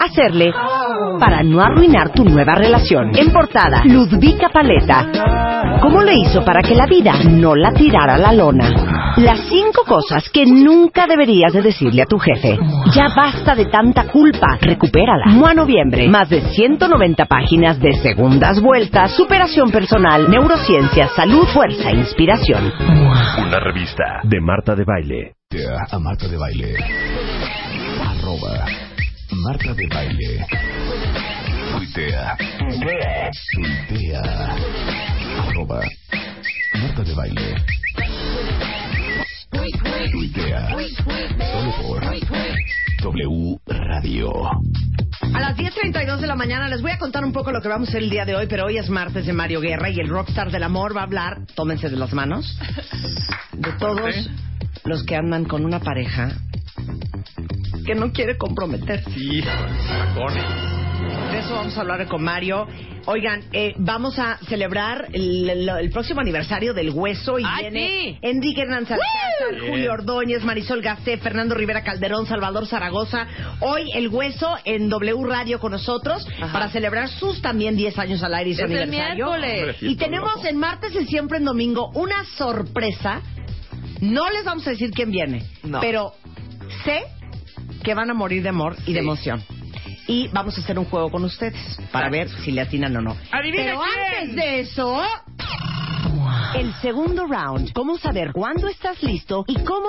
hacerle para no arruinar tu nueva relación? En portada, Ludvika Paleta. ¿Cómo le hizo para que la vida no la tirara a la lona? Las cinco cosas que nunca deberías de decirle a tu jefe. Ya basta de tanta culpa. Recupérala. Mua Noviembre. Más de 190 páginas de segundas vueltas, superación personal, neurociencia, salud, fuerza, inspiración. Una revista de Marta de Baile. A Marta de Baile. Arroba Marta de Baile. Tuitea. Tuitea. Arroba Marta de Baile. Tuitea. Solo por W Radio. A las 10.32 de la mañana les voy a contar un poco lo que vamos a hacer el día de hoy, pero hoy es martes de Mario Guerra y el rockstar del amor va a hablar, tómense de las manos, de todos los que andan con una pareja que no quiere comprometerse. Sí. De eso vamos a hablar con Mario. Oigan, eh, vamos a celebrar el, el- el próximo aniversario del Hueso y ¡Ay, viene sí! Enrique Hernández Julio Ordóñez, Marisol Gacé, Fernando Rivera Calderón, Salvador Zaragoza. Hoy el Hueso en W Radio con nosotros para celebrar sus también 10 años al aire y su aniversario. Y tenemos en martes y siempre en domingo una sorpresa. No les vamos a decir quién viene, pero sé que van a morir de amor y de emoción. Y vamos a hacer un juego con ustedes para ver si le atinan o no. Adivina Pero quién. antes de eso, el segundo round. ¿Cómo saber cuándo estás listo y cómo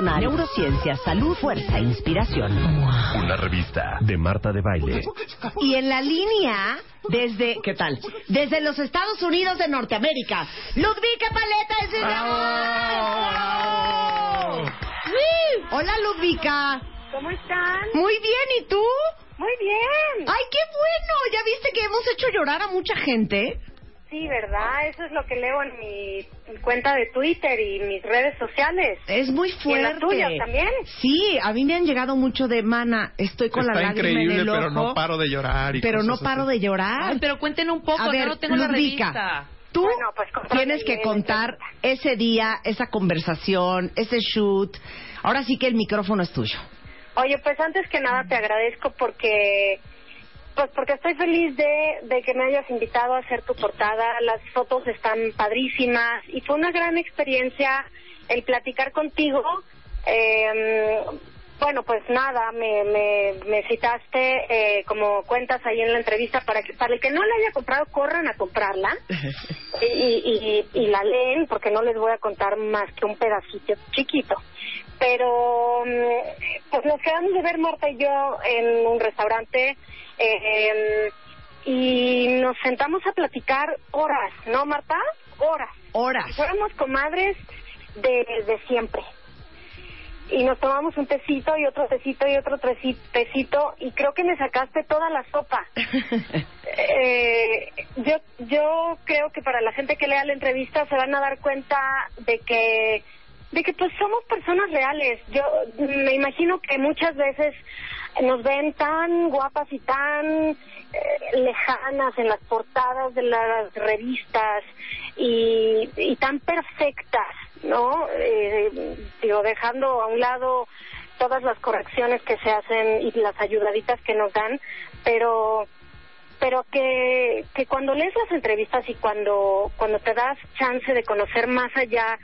neurociencia, salud, fuerza, e inspiración. Una revista de Marta de Baile. Y en la línea, desde, ¿qué tal? Desde los Estados Unidos de Norteamérica, Ludvika Paleta es el Hola, Ludvika. ¿Cómo están? Muy bien, ¿y tú? Muy bien. ¡Ay, qué bueno! ¿Ya viste que hemos hecho llorar a mucha gente? Sí, ¿verdad? Eso es lo que leo en mi cuenta de Twitter y mis redes sociales. Es muy ¿Y en fuerte. las tuyas también? Sí, a mí me han llegado mucho de mana. Estoy con Está la lágrima increíble, en el ojo, pero no paro de llorar. Y pero no paro así. de llorar. Ay, pero cuenten un poco, a ver, yo no tengo la Ludvika, revista. Tú Bueno, pues, tienes que contar ese día, esa conversación, ese shoot. Ahora sí que el micrófono es tuyo. Oye, pues antes que nada te agradezco porque pues porque estoy feliz de, de que me hayas invitado a hacer tu portada. Las fotos están padrísimas y fue una gran experiencia el platicar contigo. Eh, bueno, pues nada, me, me, me citaste eh, como cuentas ahí en la entrevista para que para el que no la haya comprado corran a comprarla y, y, y la leen porque no les voy a contar más que un pedacito chiquito. Pero mm, pues nos quedamos de ver Marta y yo en un restaurante eh, y nos sentamos a platicar horas, ¿no Marta? Horas. Horas. Si fuéramos comadres de, de siempre. Y nos tomamos un tecito y otro tecito y otro tecito y creo que me sacaste toda la sopa. Eh, yo yo creo que para la gente que lea la entrevista se van a dar cuenta de que de que pues somos personas reales. Yo me imagino que muchas veces nos ven tan guapas y tan eh, lejanas en las portadas de las revistas y, y tan perfectas, ¿no? Eh, digo, dejando a un lado todas las correcciones que se hacen y las ayudaditas que nos dan, pero pero que, que cuando lees las entrevistas y cuando, cuando te das chance de conocer más allá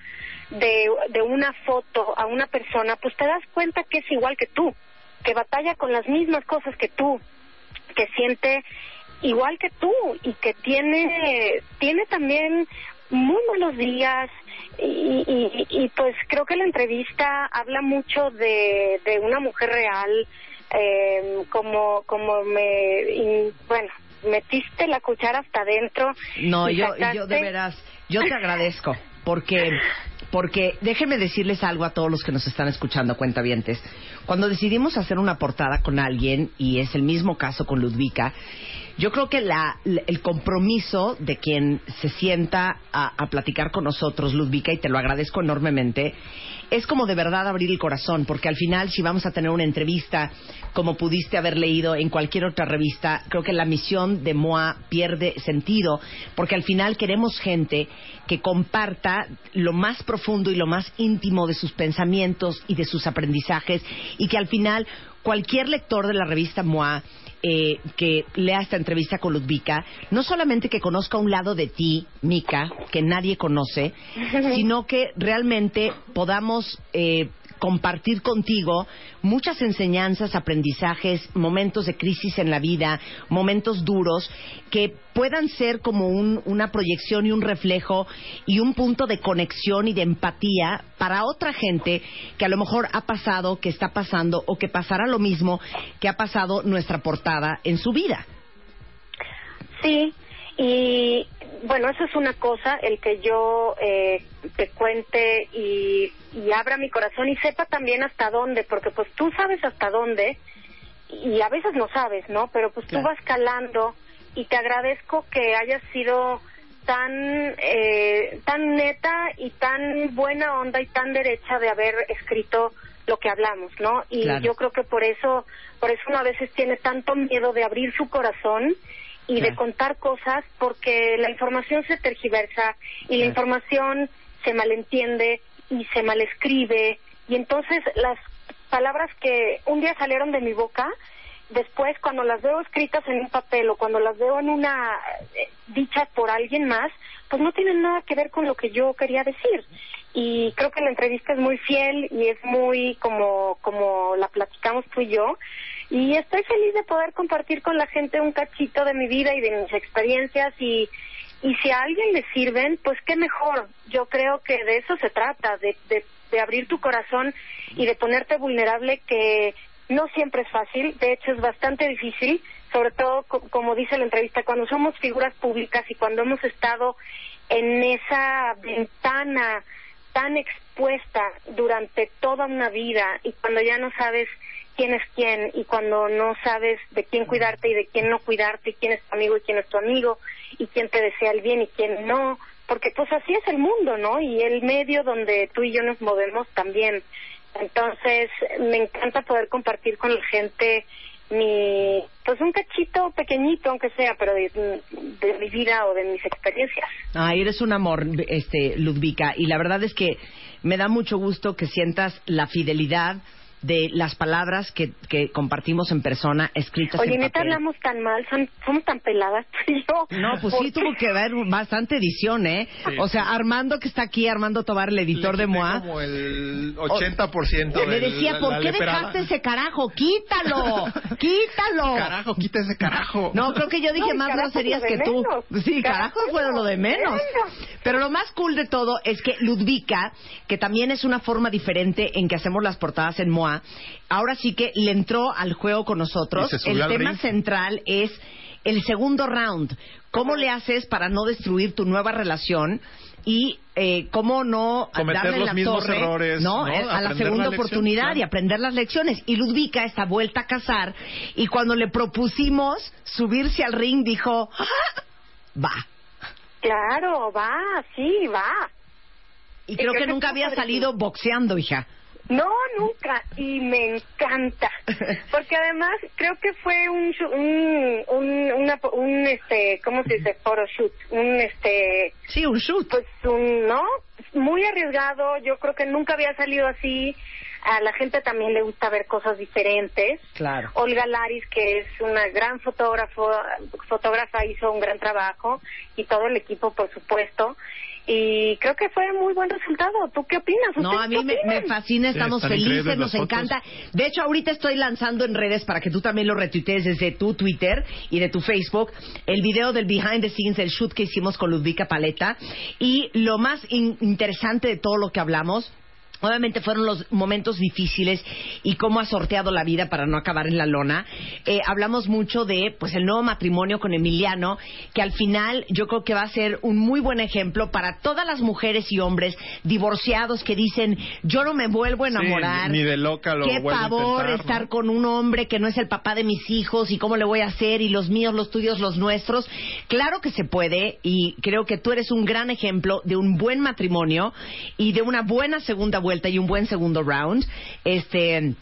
de, de una foto a una persona, pues te das cuenta que es igual que tú, que batalla con las mismas cosas que tú, que siente igual que tú y que tiene, tiene también muy malos días y, y, y pues creo que la entrevista habla mucho de, de una mujer real, eh, como, como me, y, bueno, metiste la cuchara hasta adentro. No, yo, sacaste- yo de veras, yo te agradezco, porque, porque déjenme decirles algo a todos los que nos están escuchando, cuentavientes. Cuando decidimos hacer una portada con alguien, y es el mismo caso con Ludvika, yo creo que la, el compromiso de quien se sienta a, a platicar con nosotros, Ludvika, y te lo agradezco enormemente, es como de verdad abrir el corazón, porque al final si vamos a tener una entrevista como pudiste haber leído en cualquier otra revista, creo que la misión de MOA pierde sentido, porque al final queremos gente que comparta lo más profundo y lo más íntimo de sus pensamientos y de sus aprendizajes, y que al final cualquier lector de la revista MOA eh, que lea esta entrevista con Ludvika, no solamente que conozca un lado de ti, Mika, que nadie conoce, sino que realmente podamos eh, compartir contigo muchas enseñanzas, aprendizajes, momentos de crisis en la vida, momentos duros, que puedan ser como un- una proyección y un reflejo y un punto de conexión y de empatía para otra gente que a lo mejor ha pasado, que está pasando o que pasará lo mismo que ha pasado nuestra portada en su vida. Sí, y bueno, eso es una cosa, el que yo eh, te cuente y, y abra mi corazón y sepa también hasta dónde, porque pues tú sabes hasta dónde y a veces no sabes, ¿no? Pero pues Claro. tú vas calando y te agradezco que hayas sido tan eh, tan neta y tan buena onda y tan derecha de haber escrito lo que hablamos, ¿no? Y Claro. yo creo que por eso por eso uno a veces tiene tanto miedo de abrir su corazón y de contar cosas porque la información se tergiversa y la información se malentiende y se malescribe. Y entonces las palabras que un día salieron de mi boca después cuando las veo escritas en un papel o cuando las veo en una eh, dichas por alguien más pues no tienen nada que ver con lo que yo quería decir. Y creo que la entrevista es muy fiel y es muy como como la platicamos tú y yo y estoy feliz de poder compartir con la gente un cachito de mi vida y de mis experiencias y y si a alguien le sirven pues qué mejor. Yo creo que de eso se trata de de, de abrir tu corazón y de ponerte vulnerable que no siempre es fácil de hecho es bastante difícil sobre todo co- como dice la entrevista cuando somos figuras públicas y cuando hemos estado en esa ventana tan expuesta durante toda una vida y cuando ya no sabes quién es quién y cuando no sabes de quién cuidarte y de quién no cuidarte y quién es tu amigo y quién es tu amigo y quién te desea el bien y quién no, porque pues así es el mundo, ¿no? Y el medio donde tú y yo nos movemos también. Entonces, me encanta poder compartir con la gente mi, pues un cachito pequeñito, aunque sea, pero de, de mi vida o de mis experiencias. Ay, eres un amor, este, Ludvika, y la verdad es que me da mucho gusto que sientas la fidelidad de las palabras que, que compartimos en persona, escritas Oye, en neta, papel. hablamos tan mal, son, somos tan peladas yo. No, pues sí ¿Por tuvo que haber bastante edición, ¿eh? Sí. O sea, Armando que está aquí, Armando Tobar, el editor de Le MOA, como el 80% le de decía, la- ¿por la qué leperada". dejaste ese carajo? ¡Quítalo! ¡Quítalo! Carajo, quita ese carajo. No, creo que yo dije No, más groserías que tú. menos. Sí, Carajo fueron lo de menos. menos. Pero lo más cool de todo es que Ludvika, que también es una forma diferente en que hacemos las portadas en MOA, ahora sí que le entró al juego con nosotros. El tema ring. central es el segundo round. ¿Cómo le haces para no destruir tu nueva relación? Y eh, cómo no Cometer darle los la mismos torre, errores, ¿no? ¿no? A la segunda la lección, oportunidad claro. y aprender las lecciones. Y Ludvika está vuelta a casar y cuando le propusimos subirse al ring dijo, "Ah, va. Claro, va, sí, va. Y Y creo creo que que nunca había salido boxeando, hija. No, nunca. Y me encanta. Porque además creo que fue un, un, un, una, un este, ¿cómo se dice? Photoshoot. Un, este, Sí, un shoot. pues un, ¿no? Muy arriesgado. Yo creo que nunca había salido así. A la gente también le gusta ver cosas diferentes. Claro. Olga Laris, que es una gran fotógrafo, fotógrafa, hizo un gran trabajo y todo el equipo, por supuesto. Y creo que fue muy buen resultado. ¿Tú qué opinas? No, ¿Ustedes a mí me, fascina, estamos felices, nos fotos. encanta. De hecho, ahorita estoy lanzando en redes para que tú también lo retuitees desde tu Twitter y de tu Facebook el video del behind the scenes del shoot que hicimos con Ludvika Paleta. Y lo más in- interesante de todo lo que hablamos Obviamente fueron los momentos difíciles y cómo ha sorteado la vida para no acabar en la lona. Eh, hablamos mucho de pues el nuevo matrimonio con Emiliano, que al final yo creo que va a ser un muy buen ejemplo para todas las mujeres y hombres divorciados que dicen yo no me vuelvo a Sí, enamorar. ni de loca lo Qué vuelvo a pavor intentar, estar ¿no? con un hombre que no es el papá de mis hijos y cómo le voy a hacer y los míos, los tuyos, los nuestros. Claro que se puede y creo que tú eres un gran ejemplo de un buen matrimonio y de una buena segunda vuelta y un buen segundo round. Este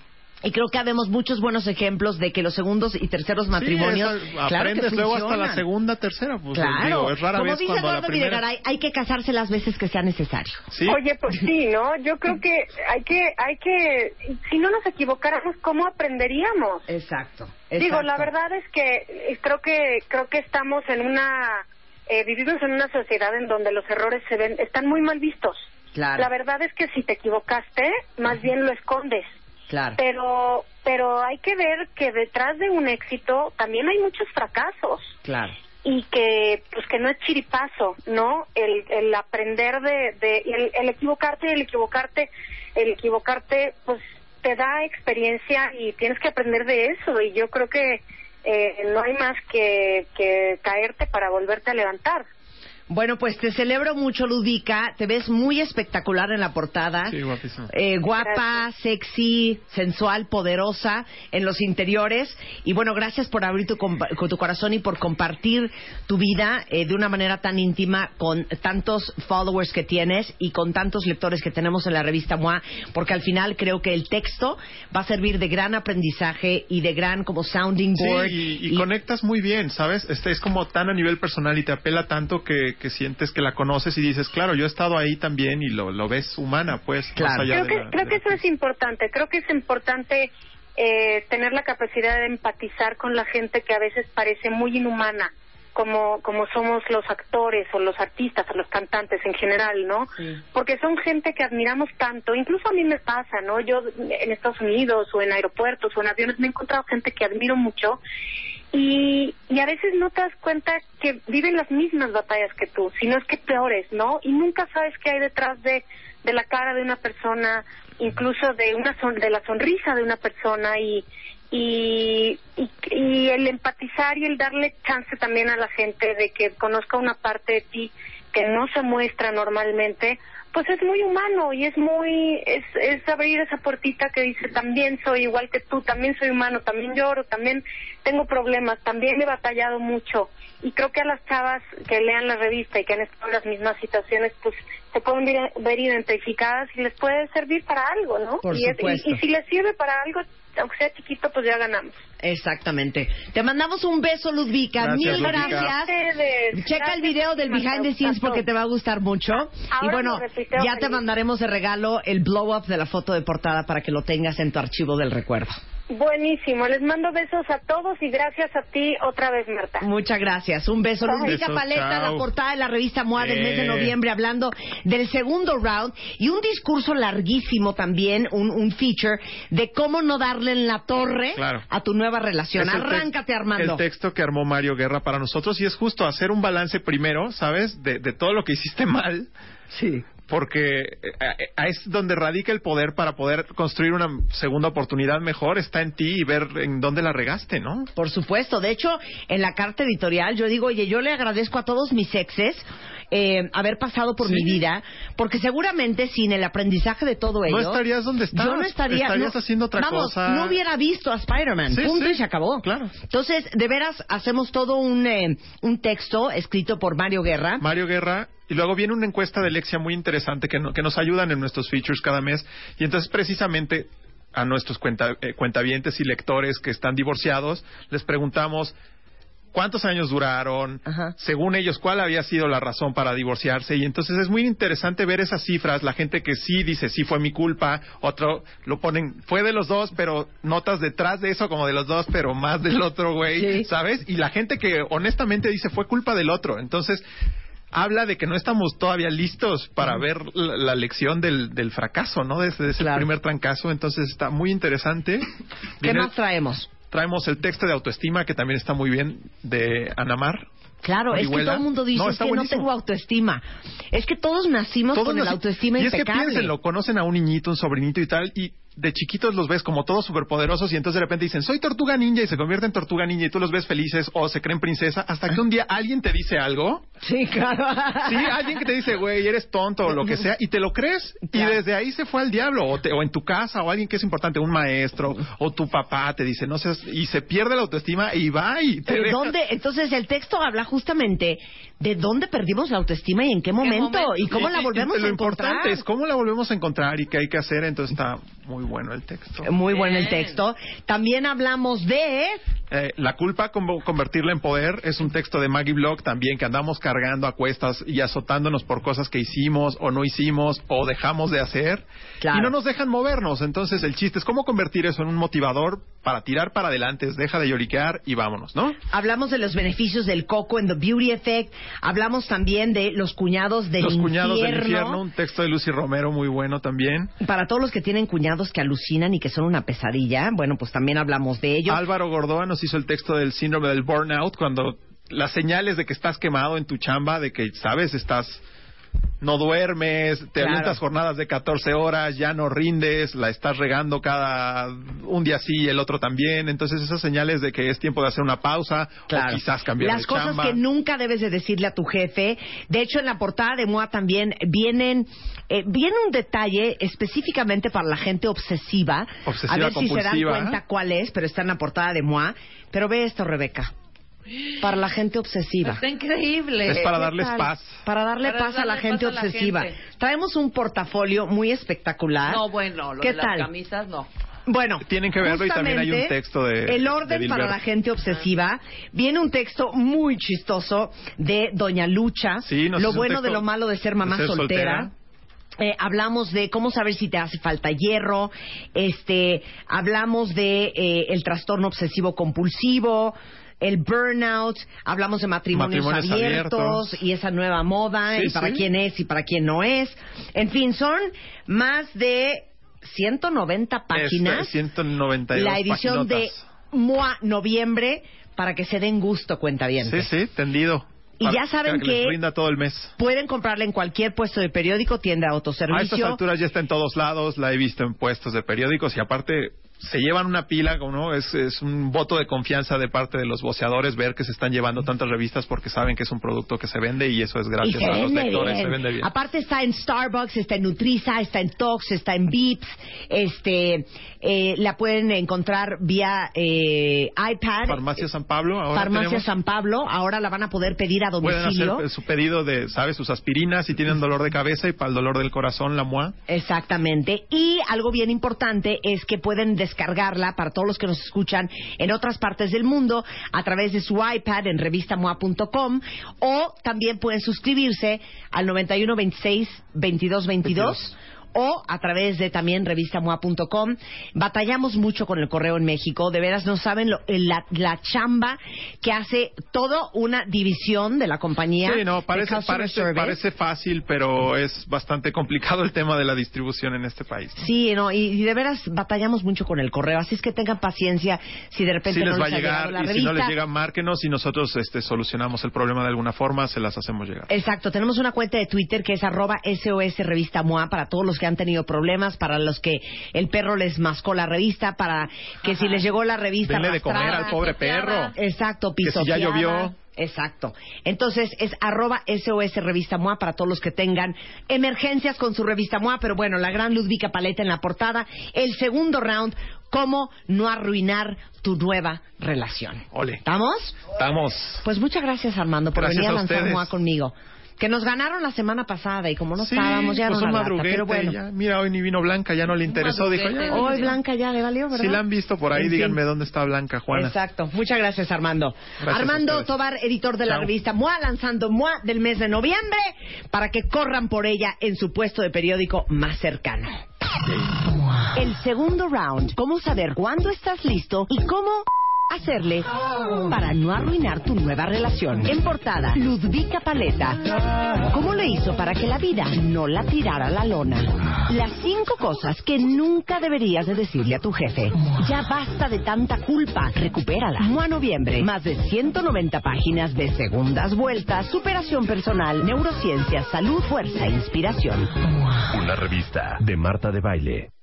y creo que habemos muchos buenos ejemplos de que los segundos y terceros matrimonios Sí, eso, claro que aprendes luego hasta la segunda, tercera. Pues, Claro, digo, es rara como vez dice cuando la Eduardo primera... Videgaray, hay que casarse las veces que sea necesario. Sí, Oye, pues sí, ¿no? Yo creo que hay que, hay que, si no nos equivocáramos, ¿cómo aprenderíamos? Exacto. Digo, la verdad es que creo que creo que estamos en una eh, vivimos en una sociedad en donde los errores se ven están muy mal vistos. Claro. La verdad es que si te equivocaste, más bien lo escondes. Claro. Pero pero hay que ver que detrás de un éxito también hay muchos fracasos Claro. y que pues que no es chiripazo, ¿no? El, el aprender de, de el, el equivocarte, el equivocarte, el equivocarte, pues te da experiencia y tienes que aprender de eso y yo creo que eh, no hay más que, que caerte para volverte a levantar. Bueno, pues te celebro mucho, Ludica. Te ves muy espectacular en la portada. Sí, guapísima. Eh, guapa, sexy, sensual, poderosa en los interiores. Y bueno, gracias por abrir tu, compa- con tu corazón y por compartir tu vida eh, de una manera tan íntima con tantos followers que tienes y con tantos lectores que tenemos en la revista MOA, porque al final creo que el texto va a servir de gran aprendizaje y de gran como sounding Sí, board. y, y conectas muy bien, ¿sabes? Este es como tan a nivel personal y te apela tanto que, que sientes que la conoces y dices, claro, yo he estado ahí también y lo, lo ves humana, pues. más Claro. allá Creo de que, la- creo de que la- eso es importante. Creo que es importante eh, tener la capacidad de empatizar con la gente que a veces parece muy inhumana, como, como somos los actores o los artistas o los cantantes en general, ¿no? Porque son gente que admiramos tanto. Incluso a mí me pasa, ¿no? Yo en Estados Unidos o en aeropuertos o en aviones me he encontrado gente que admiro mucho y, y a veces no te das cuenta que viven las mismas batallas que tú, sino es que peores, ¿no? Y nunca sabes qué hay detrás de, de la cara de una persona, incluso de una son- de la sonrisa de una persona y, y, y, y el empatizar y el darle chance también a la gente de que conozca una parte de ti que no se muestra normalmente, pues es muy humano y es muy, es, es abrir esa puertita que dice también soy igual que tú, también soy humano, también lloro, también tengo problemas, también he batallado mucho y creo que a las chavas que lean la revista y que han estado en las mismas situaciones, pues se pueden ver, ver identificadas y les puede servir para algo, ¿no? Por y, es- y- supuesto. y si les sirve para algo, aunque sea chiquito, pues ya ganamos. Exactamente. Te mandamos un beso, Ludvika. Gracias, Mil Ludvika. gracias. Ustedes, Checa el gracias, video del behind the scenes porque te va a gustar mucho. y Ahora bueno, lo retuiteo ya te mandaremos de regalo el blow up de la foto de portada para que lo tengas en tu archivo del recuerdo. Buenísimo, les mando besos a todos y gracias a ti otra vez, Marta. Muchas gracias. Un beso. Ludvika Besos, Paleta, chao. la portada de la revista MOA del mes de Eh. noviembre, hablando del segundo round y un discurso larguísimo también, un, un feature de cómo no darle en la torre Claro. a tu nueva relación. Es Arráncate, Armando. El texto que armó Mario Guerra para nosotros y es justo hacer un balance primero, ¿sabes? De, de todo lo que hiciste mal. Sí. Porque eh, eh, es donde radica el poder para poder construir una segunda oportunidad mejor. Está en ti y ver en dónde la regaste, ¿no? Por supuesto. De hecho, en la carta editorial yo digo, oye, yo le agradezco a todos mis exes eh, haber pasado por Sí. mi vida, porque seguramente sin el aprendizaje de todo ello... No estarías donde estás. Yo no estaría... Estarías no- haciendo otra vamos, cosa. no hubiera visto a Spider-Man. Sí, punto sí. y se acabó. Claro. Entonces, de veras, hacemos todo un, eh, un texto escrito por Mario Guerra. Mario Guerra. Y luego viene una encuesta de Lexia muy interesante que, no- que nos ayudan en nuestros features cada mes. Y entonces, precisamente, a nuestros cuenta, eh, cuentavientes y lectores que están divorciados, les preguntamos cuántos años duraron, Ajá. según ellos, cuál había sido la razón para divorciarse. Y entonces es muy interesante ver esas cifras. La gente que sí dice, sí fue mi culpa, otro lo ponen, fue de los dos, pero notas detrás de eso como de los dos, pero más del otro güey, Sí. ¿sabes? Y la gente que honestamente dice, fue culpa del otro. Entonces, habla de que no estamos todavía listos para ver la, la lección del, del fracaso, ¿no? De ese, Claro. primer trancazo. Entonces está muy interesante. ¿Qué Viene- más traemos? Traemos el texto de autoestima, que también está muy bien, de Anamar. Claro, es que todo el mundo dice No, "Es que no tengo autoestima. Es que todos nacimos Todos con el nos- autoestima y es que impecable. piénsenlo, conocen a un niñito, un sobrinito y tal, y de chiquitos los ves como todos superpoderosos y entonces de repente dicen, soy tortuga ninja y se convierte en tortuga ninja y tú los ves felices o se creen princesa hasta que un día alguien te dice algo, Sí, claro. sí, alguien que te dice, güey, eres tonto o lo que sea y te lo crees Claro. y desde ahí se fue al diablo o, te- o en tu casa o alguien que es importante, un maestro o tu papá te dice, no seas, y se pierde la autoestima y va y te ¿De deja- dónde? Entonces el texto habla justamente de dónde perdimos la autoestima y en qué momento, momento? y cómo Y- la y- volvemos y lo a encontrar. importante es cómo la volvemos a encontrar y qué hay que hacer, entonces está muy bueno el texto. Muy bueno el texto. También hablamos de Eh, la culpa, como convertirla en poder, es un texto de Maggie Block también, que andamos cargando a cuestas y azotándonos por cosas que hicimos o no hicimos o dejamos de hacer Claro. y no nos dejan movernos. Entonces el chiste es cómo convertir eso en un motivador para tirar para adelante, deja de lloriquear y vámonos, ¿no? Hablamos de los beneficios del coco en The Beauty Effect. Hablamos también de los cuñados del Los cuñados del infierno. infierno, un texto de Lucy Romero muy bueno también. Para todos los que tienen cuñados que alucinan y que son una pesadilla, bueno, pues también hablamos de ello. Álvaro Gordoa nos hizo el texto del síndrome del burnout, cuando las señales de que estás quemado en tu chamba, de que, sabes, estás no duermes, te Claro. avientas jornadas de 14 horas, ya no rindes, la estás regando cada un día sí y el otro también. Entonces, esas señales de que es tiempo de hacer una pausa Claro. o quizás cambiar Las de cosas chamba. que nunca debes de decirle a tu jefe. De hecho, en la portada de MOA también vienen eh, viene un detalle específicamente para la gente obsesiva. Obsesiva a ver si se dan cuenta cuál es, pero está en la portada de MOA. Pero ve esto, Rebeca. Para la gente obsesiva. Está increíble. Es para ¿Qué darles tal? paz. Para darle Para paz a la darle gente a la obsesiva. gente. Traemos un portafolio muy espectacular. No, bueno, lo ¿Qué de tal? las camisas no. Bueno, Tienen que verlo y también hay un texto de- El de orden Bill para la gente obsesiva. Viene un texto muy chistoso de Doña Lucha. Sí, nos lo bueno de lo malo de ser mamá de ser soltera. Eh, hablamos de cómo saber si te hace falta hierro, este, hablamos de eh, el trastorno obsesivo compulsivo, el burnout, hablamos de matrimonios, Matrimonios abiertos, abiertos. y esa nueva moda Sí, y para sí. quién es y para quién no es. En fin, son más de 190 páginas Este, 192 la edición de. MOA Noviembre para que se den gusto, cuenta bien. Sí, sí, tendido. Y ya saben que- rinda todo el mes. Pueden comprarla en cualquier puesto de periódico, tienda de A estas autoservicio. alturas ya está en todos lados, la he visto en puestos de periódicos y aparte se llevan una pila, ¿no? Es, es un voto de confianza de parte de los voceadores ver que se están llevando tantas revistas porque saben que es un producto que se vende y eso es gracias a los lectores, bien. se vende bien. Aparte está en Starbucks, está en Nutriza, está en Tox, está en Vips, este, eh, la pueden encontrar vía eh, iPad. Farmacia San Pablo, ahora Farmacia tenemos- San Pablo, ahora la van a poder pedir a pueden domicilio. hacer su pedido de, ¿sabes? Sus aspirinas si tienen dolor de cabeza y para el dolor del corazón la MOA. Exactamente. Y algo bien importante es que pueden descargarla para todos los que nos escuchan en otras partes del mundo a través de su iPad en revistamoa.com o también pueden suscribirse al 9126 2222 o a través de también revistamoa.com. Batallamos mucho con el correo en México, de veras no saben lo- la, la chamba que hace toda una división de la compañía. Sí, no, parece, fácil, pero es bastante complicado el tema de la distribución en este país. Sí, no, y, y de veras batallamos mucho con el correo, así es que tengan paciencia si de repente Si no les va a llegar la y si revista. no les llega, márquenos y nosotros este, solucionamos el problema de alguna forma, se las hacemos llegar. Exacto, tenemos una cuenta de Twitter que es arroba SOS Revista MOA para todos los que han tenido problemas, para los que el perro les mascó la revista, para que si les llegó la revista Denle de comer al pobre perro. Exacto, Que si ya pisoteada. llovió. Exacto. Entonces es arroba SOS Revista MOA para todos los que tengan emergencias con su revista MOA. Pero bueno, la gran Ludvika Paleta en la portada. El segundo round, cómo no arruinar tu nueva relación. Ole. ¿Estamos? Estamos. Pues muchas gracias Armando por Gracias venir a a lanzar. MOA conmigo. Que nos ganaron la semana pasada y como no Sí, estábamos ya pues no un la pero bueno. ya. Mira, hoy ni vino Blanca, ya no le interesó. Dijo, ya, Hoy Blanca ya le valió, ¿verdad? si la han visto por ahí, En fin. díganme dónde está Blanca, Juana. Exacto. Muchas gracias, Armando. Gracias Armando. Tobar, editor de la Chao. revista MOA, lanzando MOA del mes de noviembre para que corran por ella en su puesto de periódico más cercano. El segundo round. ¿Cómo saber cuándo estás listo y cómo hacerle para no arruinar tu nueva relación. En portada, Ludvika Paleta. ¿Cómo le hizo para que la vida no la tirara a la lona? Las cinco cosas que nunca deberías de decirle a tu jefe. Ya basta de tanta culpa. Recupérala. Mua Noviembre. Más de 190 páginas de segundas vueltas, superación personal, neurociencia, salud, fuerza e inspiración. Una revista de Marta de Baile.